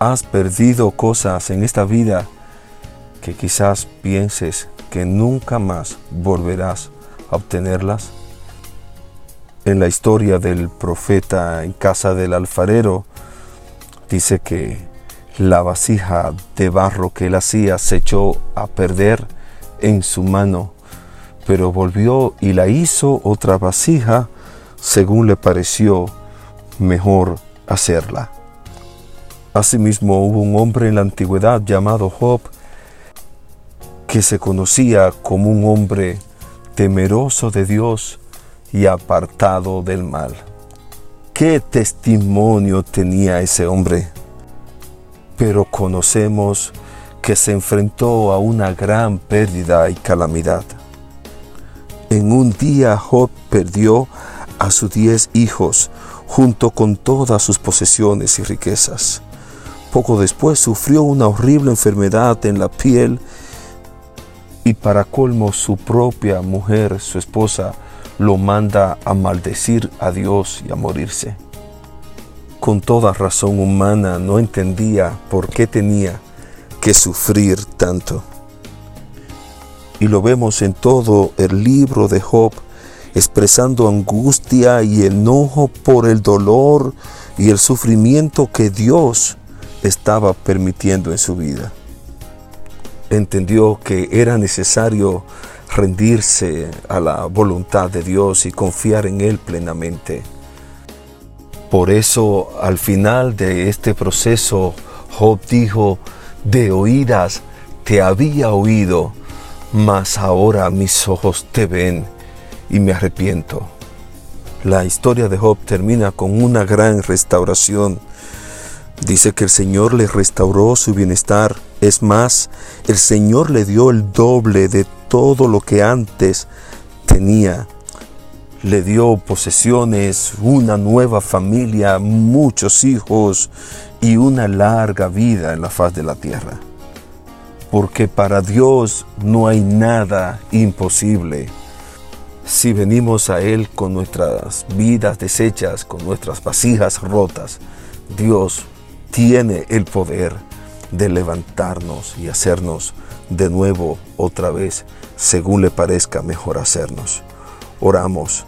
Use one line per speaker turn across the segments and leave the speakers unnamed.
has perdido cosas en esta vida que quizás pienses que nunca más volverás a obtenerlas? En la historia del profeta en casa del alfarero, dice que la vasija de barro que él hacía se echó a perder en su mano, pero volvió y la hizo otra vasija según le pareció mejor hacerla. Asimismo hubo un hombre en la antigüedad llamado Job, que se conocía como un hombre temeroso de Dios y apartado del mal. ¿Qué testimonio tenía ese hombre? Pero conocemos que se enfrentó a una gran pérdida y calamidad. En un día Job perdió a sus diez hijos junto con todas sus posesiones y riquezas. Poco después sufrió una horrible enfermedad en la piel y para colmo su propia mujer, su esposa, lo manda a maldecir a Dios y a morirse. Con toda razón humana no entendía por qué tenía que sufrir tanto. Y lo vemos en todo el libro de Job, expresando angustia y enojo por el dolor y el sufrimiento que Dios estaba permitiendo en su vida. Entendió que era necesario rendirse a la voluntad de Dios y confiar en Él plenamente. Por eso al final de este proceso, Job dijo, de oídas te había oído, mas ahora mis ojos te ven y me arrepiento. La historia de Job termina con una gran restauración. Dice que el Señor le restauró su bienestar. Es más, el Señor le dio el doble de todo lo que antes tenía. Le dio posesiones, una nueva familia, muchos hijos y una larga vida en la faz de la tierra. Porque para Dios no hay nada imposible. Si venimos a Él con nuestras vidas deshechas, con nuestras vasijas rotas, Dios tiene el poder de levantarnos y hacernos de nuevo otra vez según le parezca mejor hacernos. Oramos.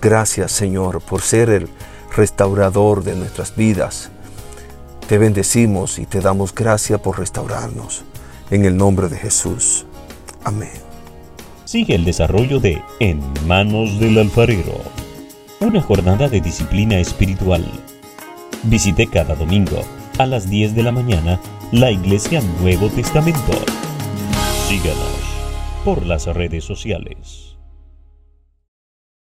Gracias Señor por ser el restaurador de nuestras vidas. Te bendecimos y te damos gracias por restaurarnos. En el nombre de Jesús. Amén.
Sigue el desarrollo de En manos del alfarero. Una jornada de disciplina espiritual. Visite cada domingo a las 10 de la mañana la Iglesia Nuevo Testamento. Síganos por las redes sociales.